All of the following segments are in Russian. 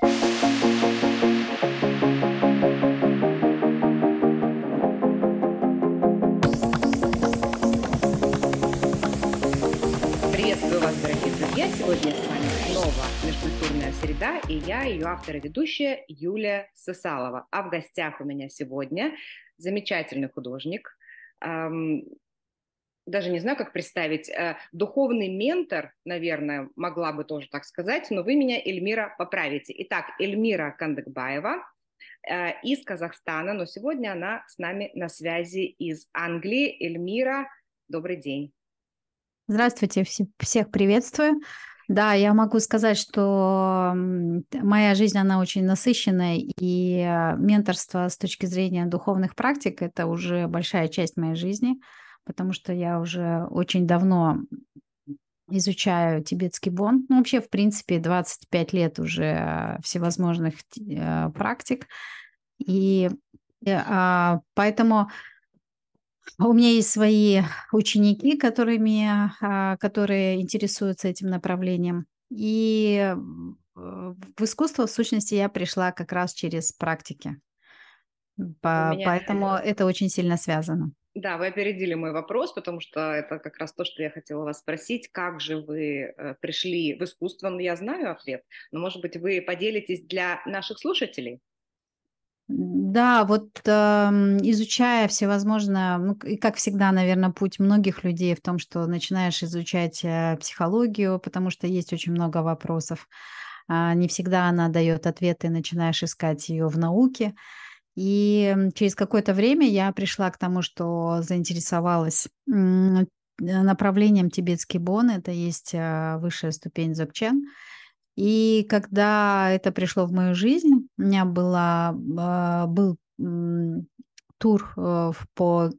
Приветствую вас, дорогие друзья! Сегодня с вами снова «Межкультурная среда» и я, ее автор и ведущая Юлия Сосалова. А в гостях у меня сегодня замечательный художник, эм, даже не знаю, как представить, э, духовный ментор, наверное, могла бы тоже так сказать, но вы меня, Эльмира, поправите. Итак, Эльмира Кандыкбаева э, из Казахстана, но сегодня она с нами на связи из Англии. Эльмира, добрый день. Здравствуйте, всех приветствую. Да, я могу сказать, что моя жизнь, она очень насыщенная, и э, менторство с точки зрения духовных практик – это уже большая часть моей жизни, потому что я уже очень давно изучаю тибетский бон. Ну, вообще, в принципе, 25 лет уже всевозможных э, практик. И э, а, поэтому у меня есть свои ученики, которыми, а, которые интересуются этим направлением. И в искусство, в сущности, я пришла как раз через практики. По, меня... Поэтому это очень сильно связано. Да, вы опередили мой вопрос, потому что это как раз то, что я хотела вас спросить. Как же вы э, пришли в искусство? Ну, я знаю ответ, но, может быть, вы поделитесь для наших слушателей? Да, вот э, изучая всевозможные, ну, и как всегда, наверное, путь многих людей в том, что начинаешь изучать э, психологию, потому что есть очень много вопросов. Э, не всегда она дает ответы, начинаешь искать ее в науке. И через какое-то время я пришла к тому, что заинтересовалась направлением тибетский бон, это есть э, высшая ступень дзogchen. И когда это пришло в мою жизнь, у меня была, а, был тур э, по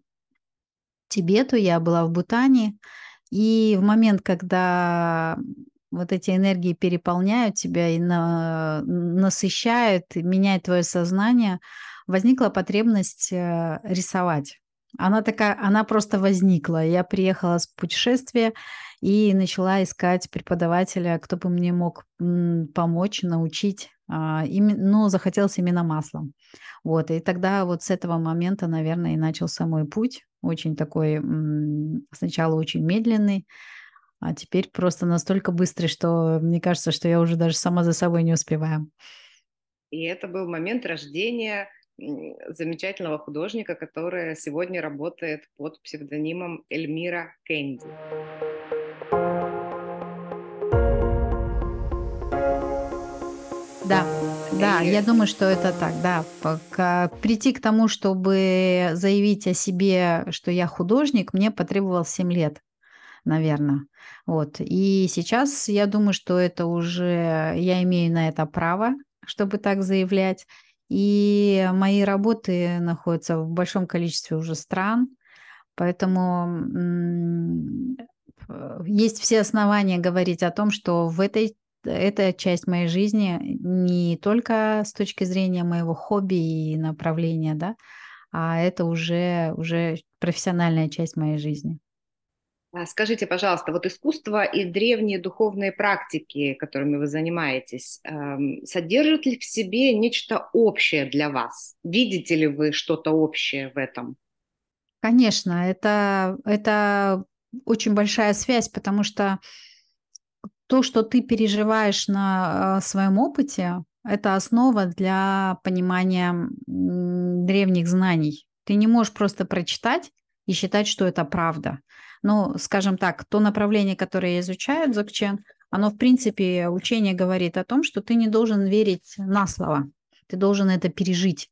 Тибету, я была в Бутане, и в момент, когда вот эти энергии переполняют тебя и на, насыщают, меняют твое сознание, возникла потребность э, рисовать. Она такая, она просто возникла. Я приехала с путешествия и начала искать преподавателя, кто бы мне мог помочь, научить. Ну, захотелось именно маслом. Вот, и тогда вот с этого момента, наверное, и начался мой путь. Очень такой, сначала очень медленный, а теперь просто настолько быстрый, что мне кажется, что я уже даже сама за собой не успеваю. И это был момент рождения замечательного художника, который сегодня работает под псевдонимом Эльмира Кэнди. Да, да, я думаю, что это так, да. Пока прийти к тому, чтобы заявить о себе, что я художник, мне потребовалось 7 лет, наверное. Вот. И сейчас я думаю, что это уже я имею на это право, чтобы так заявлять. И мои работы находятся в большом количестве уже стран, поэтому есть все основания говорить о том, что в этой эта часть моей жизни не только с точки зрения моего хобби и направления, да, а это уже, уже профессиональная часть моей жизни. А скажите, пожалуйста, вот искусство и древние духовные практики, которыми вы занимаетесь, эм, содержат ли в себе нечто общее для вас? Видите ли вы что-то общее в этом? Конечно, это, это очень большая связь, потому что то, что ты переживаешь на э, своем опыте, это основа для понимания древних знаний. Ты не можешь просто прочитать и считать, что это правда. Ну, скажем так, то направление, которое я изучаю, дзogchen, оно, в принципе, учение говорит о том, что ты не должен верить на слово, ты должен это пережить.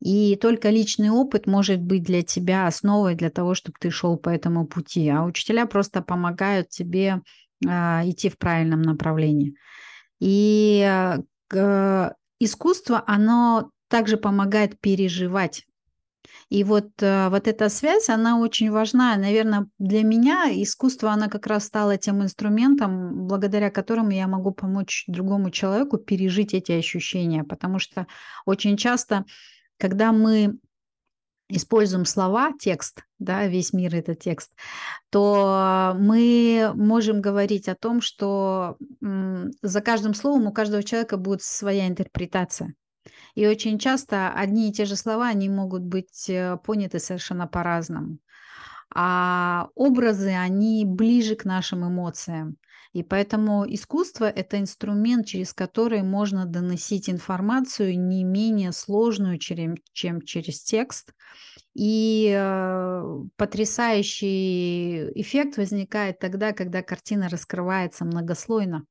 И только личный опыт может быть для тебя основой для того, чтобы ты шел по этому пути. А учителя просто помогают тебе а, идти в правильном направлении. И а, искусство, оно также помогает переживать и вот, э, вот эта связь, она очень важна. Наверное, для меня искусство, она как раз стала тем инструментом, благодаря которому я могу помочь другому человеку пережить эти ощущения. Потому что очень часто, когда мы используем слова, текст, да, весь мир это текст, то мы можем говорить о том, что за каждым словом у каждого человека будет своя интерпретация. И очень часто одни и те же слова, они могут быть э, поняты совершенно по-разному. А образы, они ближе к нашим эмоциям. И поэтому искусство – это инструмент, через который можно доносить информацию не менее сложную, чем, через текст. И э, потрясающий эффект возникает тогда, когда картина раскрывается многослойно.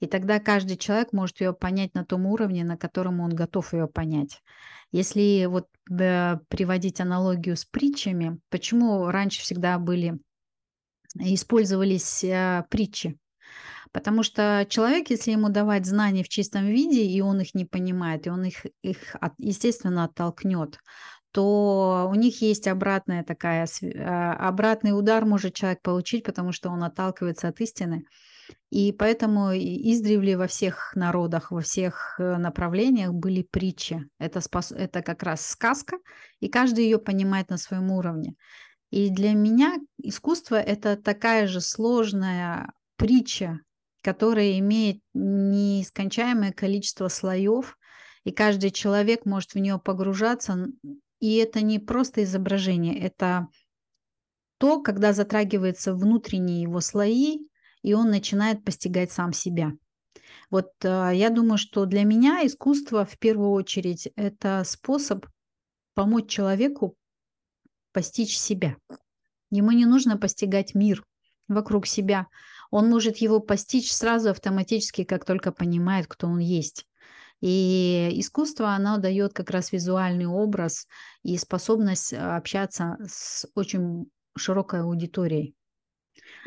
И тогда каждый человек может ее понять на том уровне, на котором он готов ее понять. Если вот да, приводить аналогию с притчами, почему раньше всегда были использовались э, притчи? Потому что человек, если ему давать знания в чистом виде, и он их не понимает, и он их, их естественно, оттолкнет, то у них есть обратная такая, а, обратный удар может человек получить, потому что он отталкивается от истины. И поэтому издревле во всех народах, во всех э, направлениях были притчи. Это, спас... это как раз сказка, и каждый ее понимает на своем уровне. И для меня искусство – это такая же сложная притча, которая имеет нескончаемое количество слоев, и каждый человек может в нее погружаться. И это не просто изображение, это то, когда затрагиваются внутренние его слои, и он начинает постигать сам себя. Вот э, я думаю, что для меня искусство в первую очередь это способ помочь человеку постичь себя. Ему не нужно постигать мир вокруг себя он может его постичь сразу автоматически, как только понимает, кто он есть. И искусство, оно дает как раз визуальный образ и способность а, общаться с очень широкой аудиторией.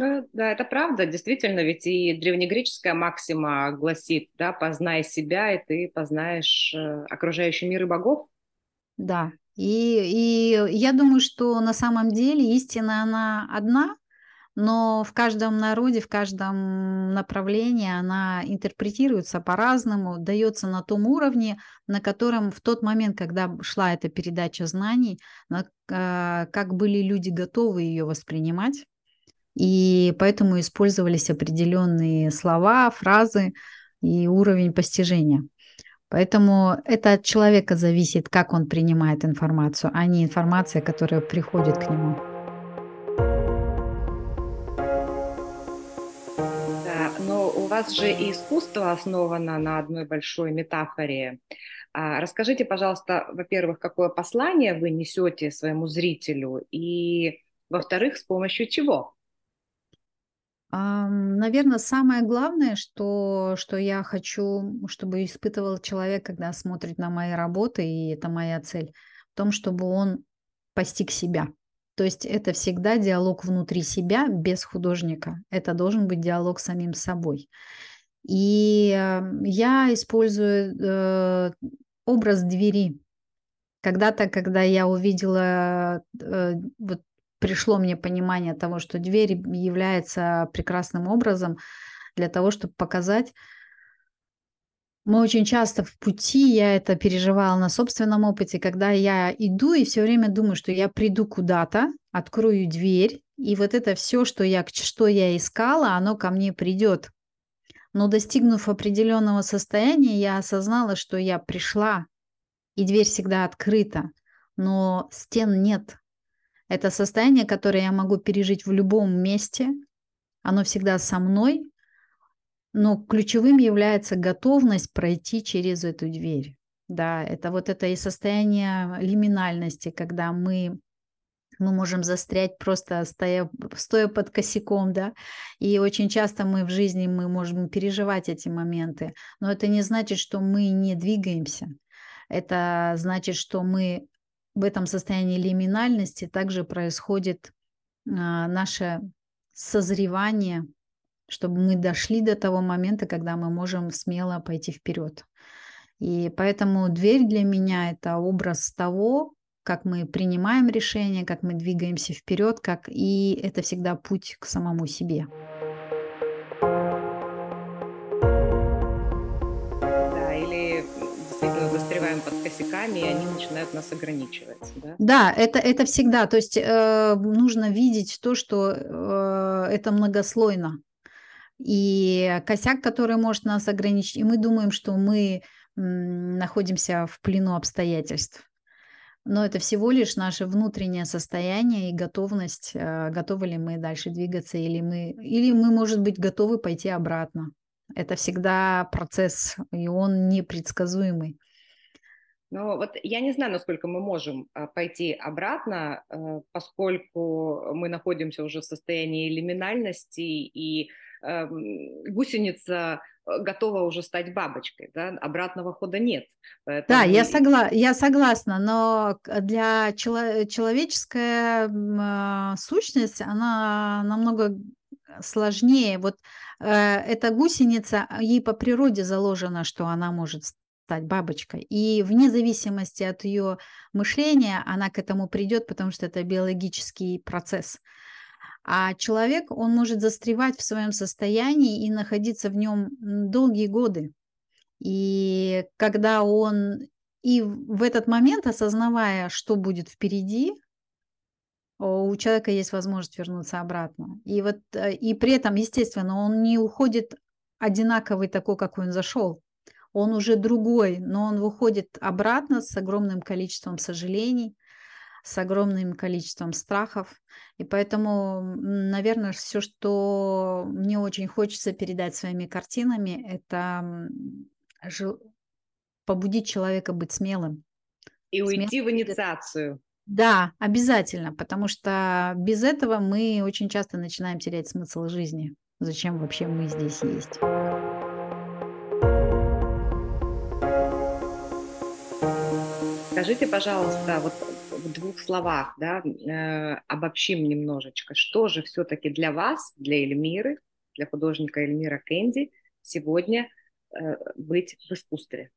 Ну, да, это правда, действительно, ведь и древнегреческая максима гласит, да, познай себя, и ты познаешь э, окружающий мир и богов. Да, и, и я думаю, что на самом деле истина, она одна, но в каждом народе, в каждом направлении она интерпретируется по-разному, дается на том уровне, на котором в тот момент, когда шла эта передача знаний, а, как были люди готовы ее воспринимать. И поэтому использовались определенные слова, фразы и уровень постижения. Поэтому это от человека зависит, как он принимает информацию, а не информация, которая приходит к нему. вас же и искусство основано на одной большой метафоре. А, расскажите, пожалуйста, во-первых, какое послание вы несете своему зрителю, и, во-вторых, с помощью чего? Наверное, самое главное, что, что я хочу, чтобы испытывал человек, когда смотрит на мои работы, и это моя цель, в том, чтобы он постиг себя – то есть это всегда диалог внутри себя без художника. Это должен быть диалог с самим собой. И эм, я использую э, образ двери. Когда-то, когда я увидела, э, вот пришло мне понимание того, что дверь является прекрасным образом для того, чтобы показать, мы очень часто в пути, я это переживала на собственном опыте, когда я иду и все время думаю, что я приду куда-то, открою дверь, и вот это все, что я, что я искала, оно ко мне придет. Но достигнув определенного состояния, я осознала, что я пришла, и дверь всегда открыта, но стен нет. Это состояние, которое я могу пережить в любом месте, оно всегда со мной, но ключевым является готовность пройти через эту дверь. Да, это вот это и состояние лиминальности, когда мы мы можем застрять просто стоя, стоя под косяком, да, и очень часто мы в жизни мы можем переживать эти моменты, но это не значит, что мы не двигаемся, это значит, что мы в этом состоянии лиминальности также происходит а, наше созревание чтобы мы дошли до того момента, когда мы можем смело пойти вперед. И поэтому дверь для меня это образ того, как мы принимаем решения, как мы двигаемся вперед, как и это всегда путь к самому себе. Косяками, и они начинают нас ограничивать. Да, да это, это всегда. То есть э, нужно видеть то, что э, это многослойно. И косяк, который может нас ограничить, и мы думаем, что мы находимся в плену обстоятельств. Но это всего лишь наше внутреннее состояние и готовность, э, готовы ли мы дальше двигаться, или мы, или мы, может быть, готовы пойти обратно. Это всегда процесс, и он непредсказуемый. Ну вот я не знаю, насколько мы можем а, пойти обратно, э, поскольку мы находимся уже в состоянии лиминальности, и эм, гусеница э, готова уже стать бабочкой, да? обратного хода нет. Поэтому... Да, я, согла... я согласна, но для чело... человеческая э, сущность, она намного сложнее. Вот э, эта гусеница, ей по природе заложено, что она может стать бабочкой. И вне зависимости от ее мышления она к этому придет, потому что это биологический процесс. А человек, он может застревать в своем состоянии и находиться в нем долгие годы. И когда он и в этот момент, осознавая, что будет впереди, у человека есть возможность вернуться обратно. И вот э, и при этом, естественно, он не уходит одинаковый такой, какой он зашел. Он уже другой, но он выходит обратно с огромным количеством сожалений, с огромным количеством страхов. И поэтому, наверное, все, что мне очень хочется передать своими картинами, это побудить человека быть смелым. И уйти в инициацию. Да, обязательно, потому что без этого мы очень часто начинаем терять смысл жизни. Зачем вообще мы здесь есть? Скажите, пожалуйста, вот в двух словах, да, э, обобщим немножечко, что же все-таки для вас, для Эльмиры, для художника Эльмира Кэнди сегодня э, быть в искусстве?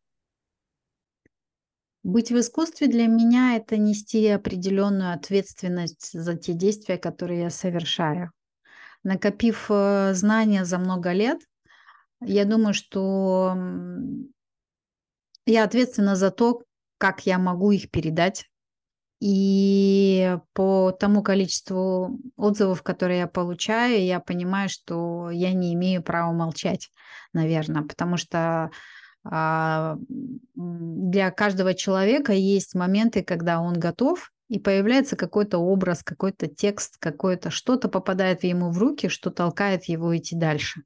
Быть в искусстве для меня это нести определенную ответственность за те действия, которые я совершаю. Накопив э, знания за много лет, я думаю, что я ответственна за то, как я могу их передать. И по тому количеству отзывов, которые я получаю, я понимаю, что я не имею права молчать, наверное, потому что а, для каждого человека есть моменты, когда он готов, и появляется какой-то образ, какой-то текст, какое-то что-то попадает ему в руки, что толкает его идти дальше.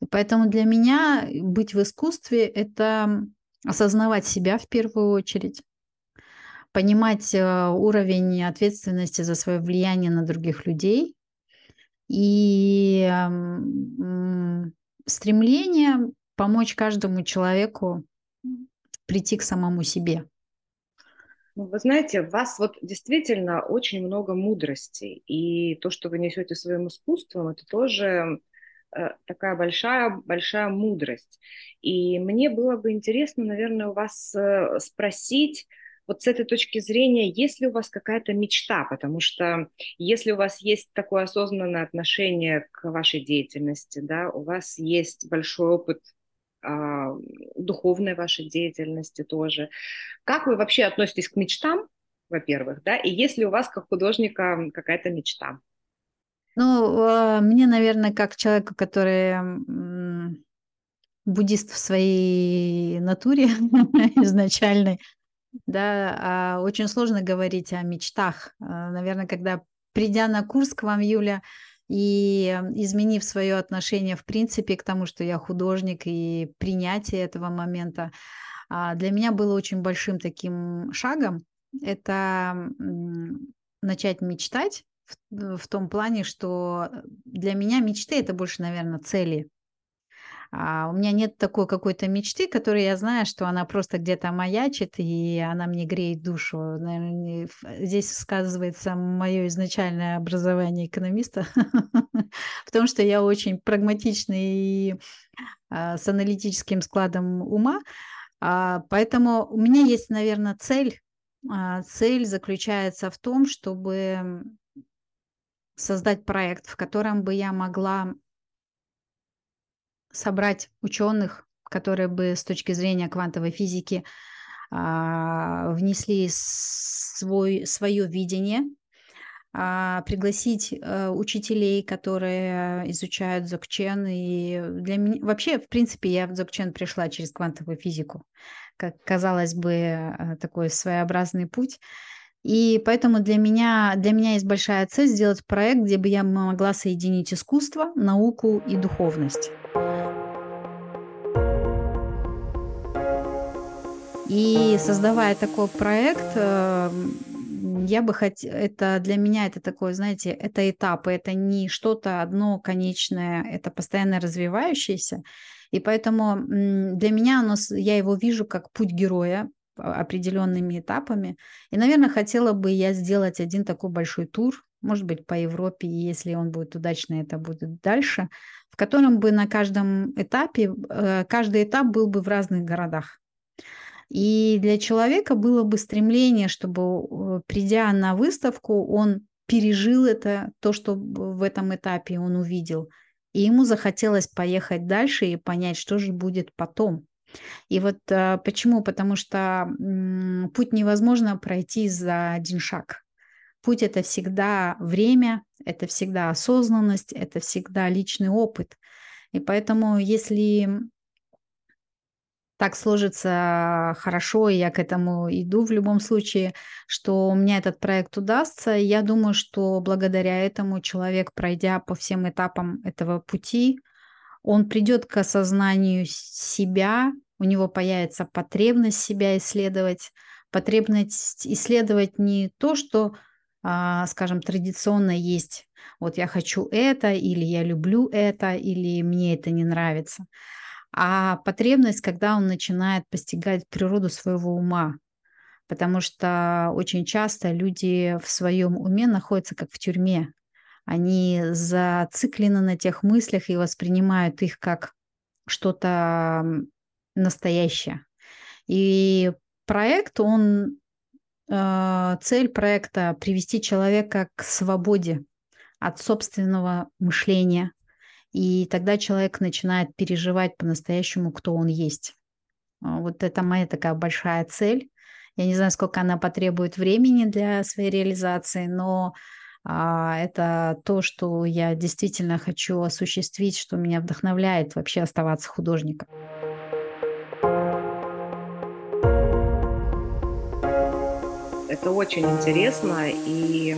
И поэтому для меня быть в искусстве – это осознавать себя в первую очередь, понимать э, уровень ответственности за свое влияние на других людей и стремление помочь каждому человеку прийти к самому себе. Ну, вы знаете, у вас вот действительно очень много мудрости, и то, что вы несете своим искусством, это тоже такая большая, большая мудрость. И мне было бы интересно, наверное, у вас э, спросить, вот с этой точки зрения, есть ли у вас какая-то мечта? Потому что если у вас есть такое осознанное отношение к вашей деятельности, да, у вас есть большой опыт а, духовной вашей деятельности тоже. Как вы вообще относитесь к мечтам, во-первых, да, и есть ли у вас как художника какая-то мечта? Ну, а, мне, наверное, как человеку, который буддист в своей натуре изначальной, да, а, очень сложно говорить о мечтах. Наверное, когда придя на курс к вам, Юля, и изменив свое отношение в принципе к тому, что я художник и принятие этого момента, а, для меня было очень большим таким шагом. Это начать мечтать в, в том плане, что для меня мечты это больше, наверное, цели. А у меня нет такой какой-то мечты, которой я знаю, что она просто где-то маячит, и она мне греет душу. Наверное, здесь сказывается мое изначальное образование экономиста, потому что я очень прагматичный и а, с аналитическим складом ума. А, поэтому у меня есть, наверное, цель. А, цель заключается в том, чтобы создать проект, в котором бы я могла собрать ученых, которые бы с точки зрения квантовой физики а, внесли свой, свое видение, а, пригласить а, учителей, которые изучают Дзogchen. И для меня вообще, в принципе, я в Дзогчен пришла через квантовую физику, как казалось бы, а, такой своеобразный путь. И поэтому для меня, для меня есть большая цель сделать проект, где бы я могла соединить искусство, науку и духовность. И создавая такой проект, эм, я бы хотела, это для меня это такое, знаете, это этапы, это не что-то одно конечное, это постоянно развивающееся. И поэтому для меня оно, я его вижу как путь героя определенными этапами. И, наверное, хотела бы я сделать один такой большой тур, может быть, по Европе, и если он будет удачный, это будет дальше, в котором бы на каждом этапе, э, каждый этап был бы в разных городах. И для человека было бы стремление, чтобы, э, придя на выставку, он пережил это, то, что в этом этапе он увидел. И ему захотелось поехать дальше и понять, что же будет потом. И вот а, почему? Потому что путь невозможно пройти за один шаг. Путь это всегда время, это всегда осознанность, это всегда личный опыт. И поэтому, если так сложится хорошо, и я к этому иду в любом случае, что у меня этот проект удастся. Я думаю, что благодаря этому человек, пройдя по всем этапам этого пути, он придет к осознанию себя, у него появится потребность себя исследовать, потребность исследовать не то, что, а, скажем, традиционно есть. Вот я хочу это, или я люблю это, или мне это не нравится а потребность, когда он начинает постигать природу своего ума. Потому что очень часто люди в своем уме находятся как в тюрьме. Они зациклены на тех мыслях и воспринимают их как что-то настоящее. И проект, он, э, цель проекта привести человека к свободе от собственного мышления, и тогда человек начинает переживать по-настоящему, кто он есть. А, вот это моя такая большая цель. Я не знаю, сколько она потребует времени для своей реализации, но это то, что я действительно хочу осуществить, что меня вдохновляет вообще оставаться художником. Это очень интересно, и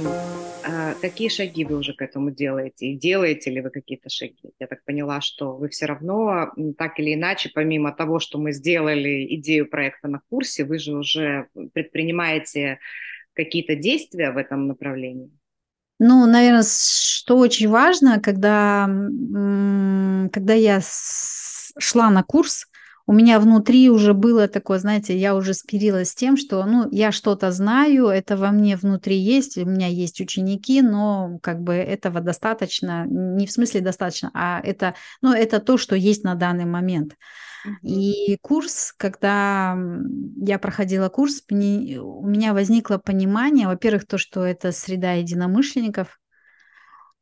а, какие шаги вы уже к этому делаете? И делаете ли вы какие-то шаги? Я так поняла, что вы все равно, так или иначе, помимо того, что мы сделали идею проекта на курсе, вы же уже предпринимаете какие-то действия в этом направлении? Ну, наверное, что очень важно, когда, когда я шла на курс, у меня внутри уже было такое, знаете, я уже спирилась с тем, что, ну, я что-то знаю, это во мне внутри есть, у меня есть ученики, но как бы этого достаточно, не в смысле достаточно, а это, ну, это то, что есть на данный момент. И курс, когда я проходила курс, у меня возникло понимание, во-первых, то, что это среда единомышленников,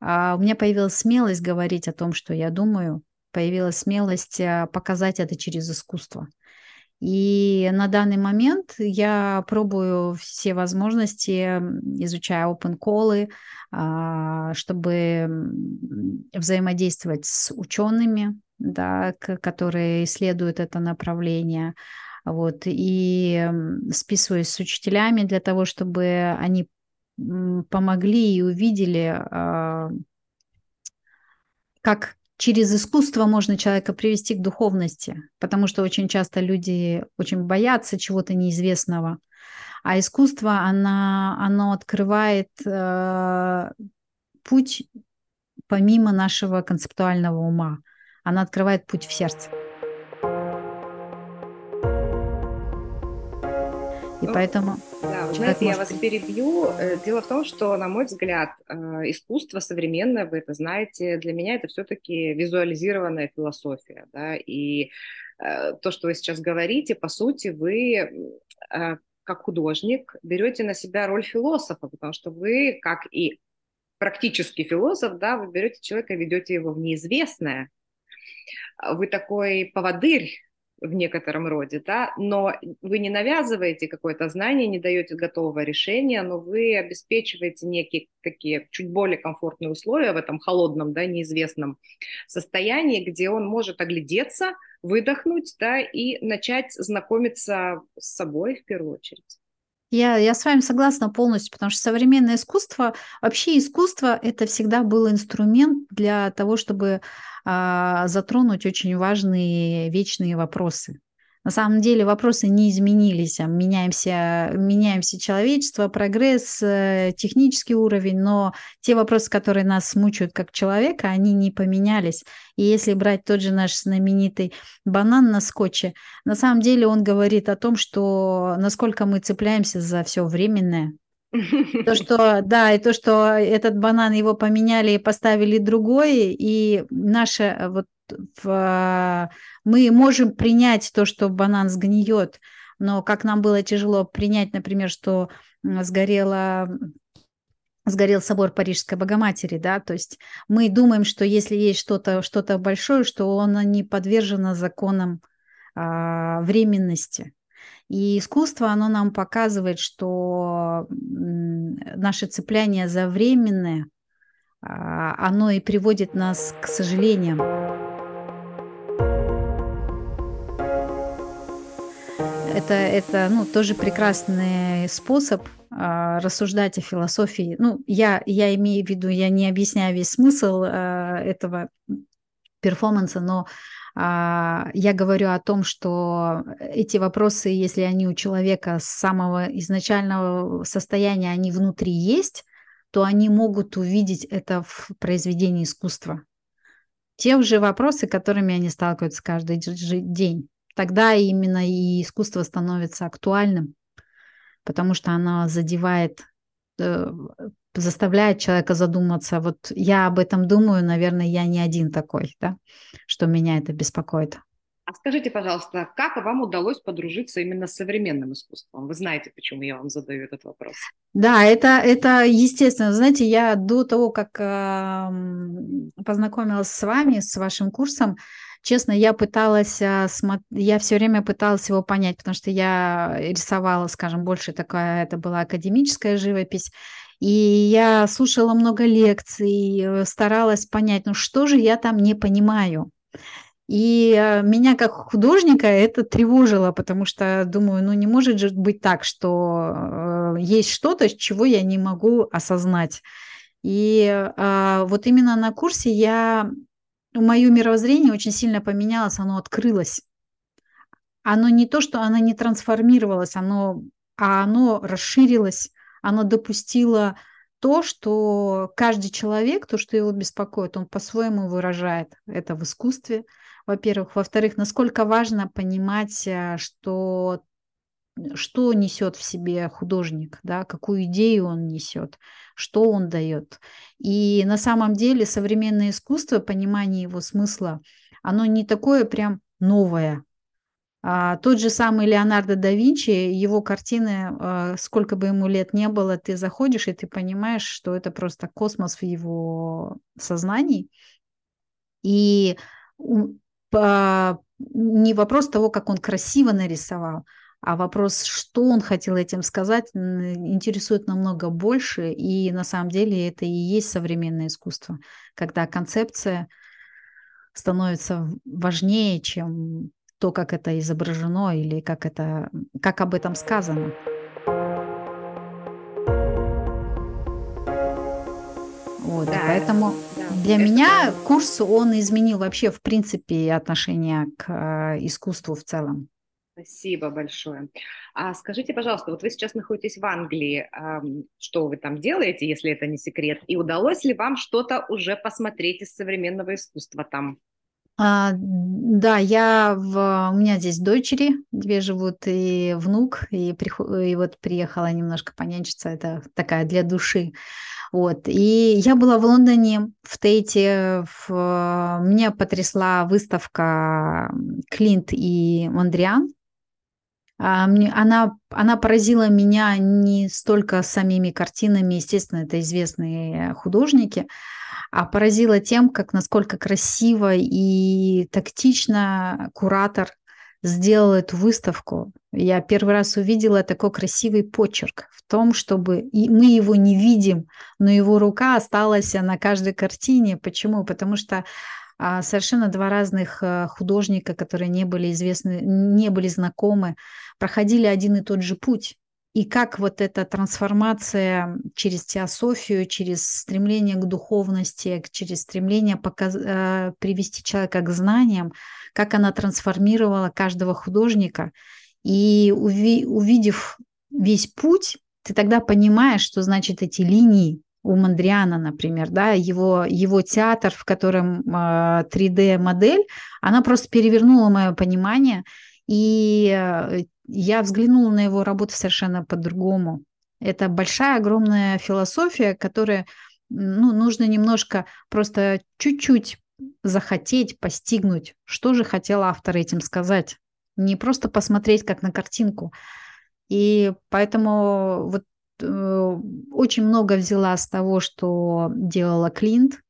а у меня появилась смелость говорить о том, что я думаю, появилась смелость а, показать это через искусство. И на данный момент я пробую все возможности, изучая open call, а, чтобы взаимодействовать с учеными, да, которые исследуют это направление. Вот, и списываюсь с учителями для того, чтобы они помогли и увидели, а, как через искусство можно человека привести к духовности, потому что очень часто люди очень боятся чего-то неизвестного, а искусство, она, оно открывает э, путь помимо нашего концептуального ума, оно открывает путь в сердце. И ну, поэтому... Да, знаете, я вас перебью. Э, дело в том, что, на мой взгляд, э, искусство современное, вы это знаете, для меня это все-таки визуализированная философия. Да? И э, то, что вы сейчас говорите, по сути, вы как художник берете на себя роль философа, потому что вы, как и практический философ, да, вы берете человека и ведете его в неизвестное. Вы такой поводырь в некотором роде, да, но вы не навязываете какое-то знание, не даете готового решения, но вы обеспечиваете некие такие чуть более комфортные условия в этом холодном, да, неизвестном состоянии, где он может оглядеться, выдохнуть, да, и начать знакомиться с собой в первую очередь. Я, я с вами согласна полностью, потому что современное искусство, вообще искусство, это всегда был инструмент для того, чтобы а, затронуть очень важные вечные вопросы. На самом деле вопросы не изменились, а меняемся, меняемся человечество, прогресс, э, технический уровень, но те вопросы, которые нас мучают как человека, они не поменялись. И если брать тот же наш знаменитый банан на скотче, на самом деле он говорит о том, что насколько мы цепляемся за все временное, то, что, да, и то, что этот банан его поменяли и поставили другой, и наше вот в, мы можем принять то, что банан сгниет, но как нам было тяжело принять, например, что сгорела сгорел собор Парижской Богоматери, да, то есть мы думаем, что если есть что-то что большое, что оно не подвержено законам а, временности. И искусство, оно нам показывает, что наше цепляние за временное, а, оно и приводит нас к сожалениям. Это, это ну, тоже прекрасный способ а, рассуждать о философии. Ну, я, я имею в виду, я не объясняю весь смысл а, этого перформанса, но а, я говорю о том, что эти вопросы, если они у человека с самого изначального состояния, они внутри есть, то они могут увидеть это в произведении искусства. Те же вопросы, которыми они сталкиваются каждый день тогда именно и искусство становится актуальным, потому что оно задевает, э, заставляет человека задуматься. Вот я об этом думаю, наверное, я не один такой, да, что меня это беспокоит. А скажите, пожалуйста, как вам удалось подружиться именно с современным искусством? Вы знаете, почему я вам задаю этот вопрос? Да, это, это естественно. Знаете, я до того, как э, познакомилась с вами, с вашим курсом, Честно, я пыталась, а, я все время пыталась его понять, потому что я рисовала, скажем, больше такая, это была академическая живопись, и я слушала много лекций, э, старалась понять, ну что же я там не понимаю. И э, меня как художника это тревожило, потому что думаю, ну не может же быть так, что э, есть что-то, чего я не могу осознать. И а, вот именно на курсе я мое мировоззрение очень сильно поменялось, оно открылось. Оно не то, что оно не трансформировалось, оно, а оно расширилось, оно допустило то, что каждый человек, то, что его беспокоит, он по-своему выражает это в искусстве, во-первых. Во-вторых, насколько важно понимать, э, что что несет в себе художник, да, какую идею он несет, что он дает. И на самом деле современное искусство, понимание его смысла, оно не такое прям новое. А тот же самый Леонардо да Винчи, его картины, а, сколько бы ему лет не было, ты заходишь и ты понимаешь, что это просто космос в его сознании. И не вопрос того, как он красиво нарисовал, а вопрос, что он хотел этим сказать, интересует намного больше. И на самом деле это и есть современное искусство, когда концепция становится важнее, чем то, как это изображено или как, это, как об этом сказано. Вот, да, поэтому да, для это... меня курс, он изменил вообще, в принципе, отношение к э, искусству в целом. Спасибо большое. А скажите, пожалуйста, вот вы сейчас находитесь в Англии, что вы там делаете, если это не секрет, и удалось ли вам что-то уже посмотреть из современного искусства там? А, да, я в, у меня здесь дочери, две живут, и внук, и, приход, и вот приехала немножко понянчиться, это такая для души. Вот. И я была в Лондоне, в Тейте, в... меня потрясла выставка Клинт и Мондриан, а, она, она поразила меня не столько самими картинами, естественно, это известные художники, а поразила тем, как насколько красиво и тактично куратор сделал эту выставку. Я первый раз увидела такой красивый почерк в том, чтобы и мы его не видим, но его рука осталась на каждой картине. Почему? Потому что а, совершенно два разных э, художника, которые не были известны, не были знакомы, проходили один и тот же путь. И как вот эта трансформация через теософию, через стремление к духовности, через стремление показ... Э, привести человека к знаниям, как она трансформировала каждого художника. И уви... увидев весь путь, ты тогда понимаешь, что значит эти линии, у Мандриана, например, да, его, его театр, в котором э, а, 3D-модель, она просто перевернула мое понимание, и э, я взглянула на его работу совершенно по-другому. Это большая, огромная философия, которая, ну, нужно немножко просто чуть-чуть захотеть, постигнуть, что же хотел автор этим сказать. Не просто посмотреть как на картинку. И поэтому вот очень много взяла с того, что делала Клинт,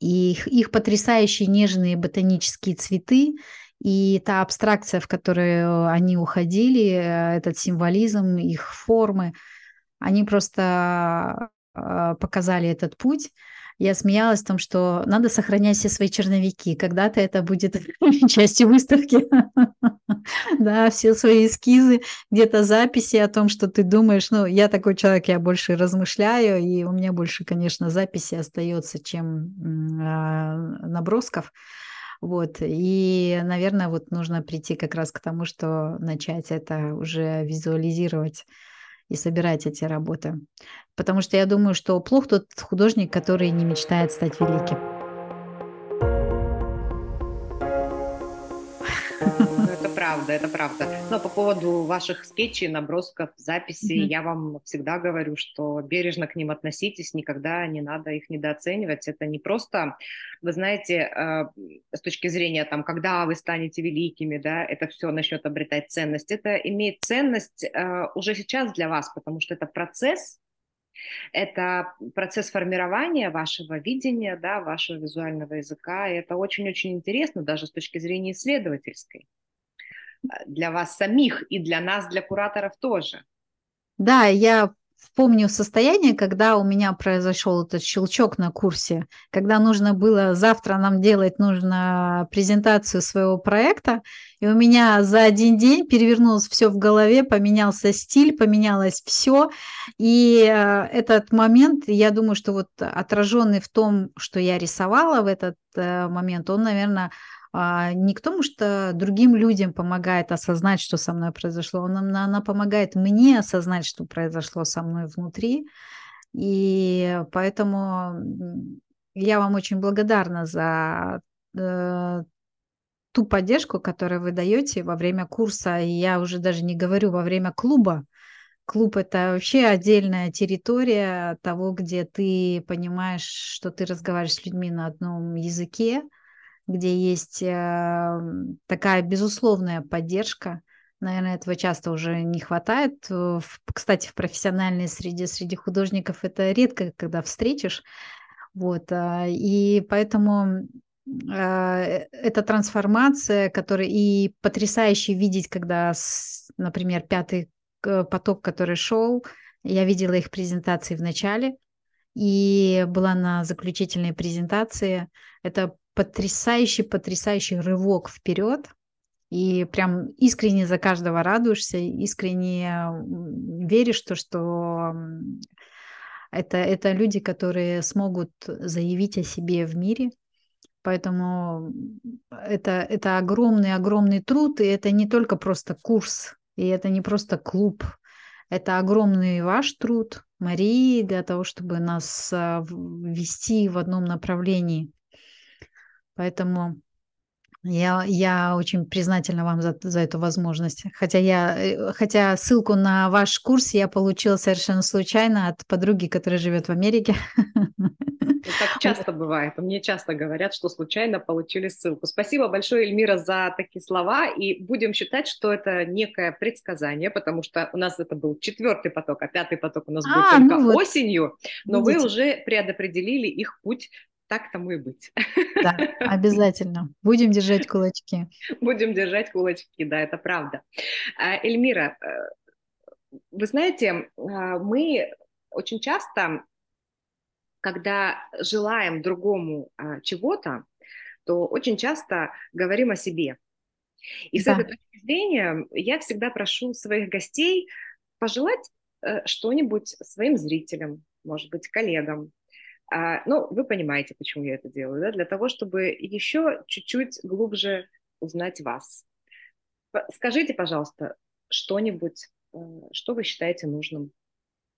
и их, их потрясающие нежные ботанические цветы, и та абстракция, в которую они уходили, э, этот символизм, их формы, они просто э, показали этот путь я смеялась о том, что надо сохранять все свои черновики. Когда-то это будет частью выставки. да, все свои эскизы, где-то записи о том, что ты думаешь. Ну, я такой человек, я больше размышляю, и у меня больше, конечно, записи остается, чем а, набросков. Вот, и, наверное, вот нужно прийти как раз к тому, что начать это уже визуализировать и собирать эти работы. Потому что я думаю, что плох тот художник, который не мечтает стать великим. Это правда. Но по поводу ваших скетчей, набросков, записей, mm-hmm. я вам всегда говорю, что бережно к ним относитесь, никогда не надо их недооценивать. Это не просто, вы знаете, э, с точки зрения, там, когда вы станете великими, да, это все начнет обретать ценность. Это имеет ценность э, уже сейчас для вас, потому что это процесс, это процесс формирования вашего видения, да, вашего визуального языка, и это очень-очень интересно даже с точки зрения исследовательской для вас самих и для нас, для кураторов тоже. Да, я помню состояние, когда у меня произошел этот щелчок на курсе, когда нужно было завтра нам делать нужно презентацию своего проекта, и у меня за один день перевернулось все в голове, поменялся стиль, поменялось все, и э, этот момент, я думаю, что вот отраженный в том, что я рисовала в этот э, момент, он, наверное, не к тому, что другим людям помогает осознать, что со мной произошло, она, она помогает мне осознать, что произошло со мной внутри. И поэтому я вам очень благодарна за э, ту поддержку, которую вы даете во время курса. И я уже даже не говорю во время клуба. Клуб это вообще отдельная территория того, где ты понимаешь, что ты разговариваешь с людьми на одном языке, где есть э, такая безусловная поддержка. Наверное, этого часто уже не хватает. Кстати, в профессиональной среде, среди художников это редко, когда встретишь. Вот, а, и поэтому а, э, эта трансформация, которая и потрясающе видеть, когда, например, пятый поток, который шел, я видела их презентации в начале и была на заключительной презентации. Это потрясающий, потрясающий рывок вперед. И прям искренне за каждого радуешься, искренне веришь, то, что это, это люди, которые смогут заявить о себе в мире. Поэтому это, это огромный-огромный труд, и это не только просто курс, и это не просто клуб, это огромный ваш труд, Марии, для того, чтобы нас а, ввести в одном направлении. Поэтому я, я очень признательна вам за, за эту возможность. Хотя, я, э, хотя ссылку на ваш курс я получила совершенно случайно от подруги, которая живет в Америке. Ну, так часто бывает. Мне часто говорят, что случайно получили ссылку. Спасибо большое, Эльмира, за такие слова. И будем считать, что это некое предсказание, потому что у нас это был четвертый поток, а пятый поток у нас а, будет только ну вот. осенью. Но Видите. вы уже предопределили их путь так тому и быть. Да, обязательно. Будем держать кулачки. Будем держать кулачки, да, это правда. А, Эльмира, э, вы знаете, а, мы очень часто, когда желаем другому а, чего-то, то очень часто говорим о себе. И да. с этой точки зрения я всегда прошу своих гостей пожелать э, что-нибудь своим зрителям, может быть, коллегам. А, ну, вы понимаете, почему я это делаю, да? Для того, чтобы еще чуть-чуть глубже узнать вас. Скажите, пожалуйста, что-нибудь, э, что вы считаете нужным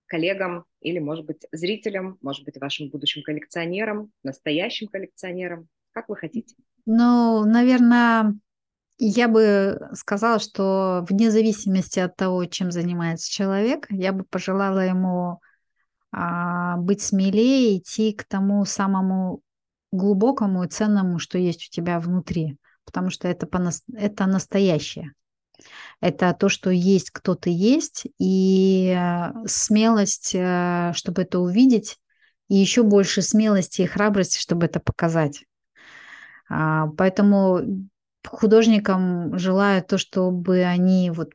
коллегам или, может быть, зрителям, может быть, вашим будущим коллекционерам, настоящим коллекционерам? Как вы хотите? Ну, наверное, я бы сказала, что вне зависимости от того, чем занимается человек, я бы пожелала ему быть смелее, идти к тому самому глубокому и ценному, что есть у тебя внутри, потому что это, по, это настоящее. Это то, что есть, кто ты есть, и э, смелость, э, чтобы это увидеть, и еще больше смелости и храбрости, чтобы это показать. А, поэтому художникам желаю то, чтобы они вот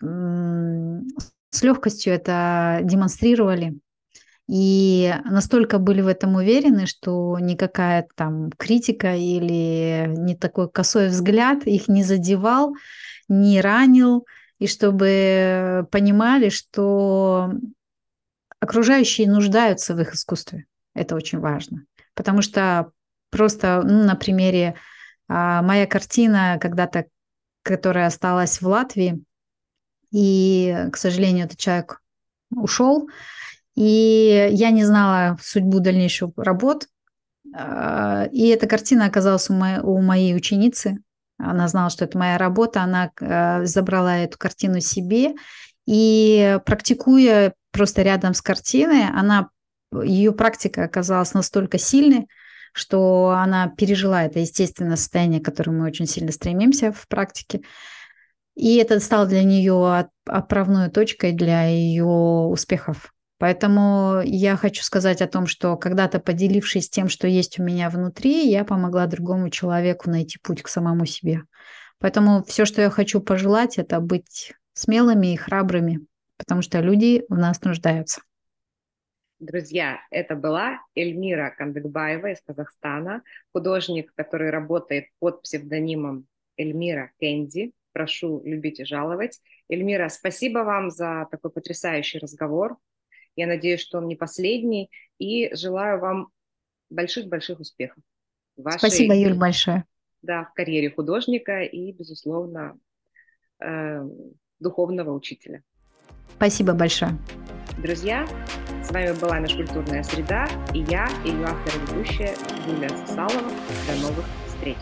с легкостью это демонстрировали, и настолько были в этом уверены, что никакая там критика или не такой косой взгляд их не задевал, не ранил, и чтобы понимали, что окружающие нуждаются в их искусстве. Это очень важно. Потому что просто ну, на примере а, моя картина когда-то, которая осталась в Латвии, и, к сожалению, этот человек ушел, и я не знала судьбу дальнейших работ. А, и эта картина оказалась у моей, у моей ученицы. Она знала, что это моя работа. Она а, забрала эту картину себе. И практикуя просто рядом с картиной, она, ее практика оказалась настолько сильной, что она пережила это естественное состояние, к которому мы очень сильно стремимся в практике. И это стало для нее отправной точкой для ее успехов Поэтому я хочу сказать о том, что когда-то поделившись тем, что есть у меня внутри, я помогла другому человеку найти путь к самому себе. Поэтому все, что я хочу пожелать, это быть смелыми и храбрыми, потому что люди в нас нуждаются. Друзья, это была Эльмира Кандыгбаева из Казахстана, художник, который работает под псевдонимом Эльмира Кенди. Прошу любить и жаловать. Эльмира, спасибо вам за такой потрясающий разговор. Я надеюсь, что он не последний. И желаю вам больших-больших успехов. Вашей, Спасибо, Юль, большое. Да, в карьере художника и, безусловно, э, духовного учителя. Спасибо большое. Друзья, с вами была Межкультурная среда и я, ее автор и ведущая Юлия Сосалова. До новых встреч!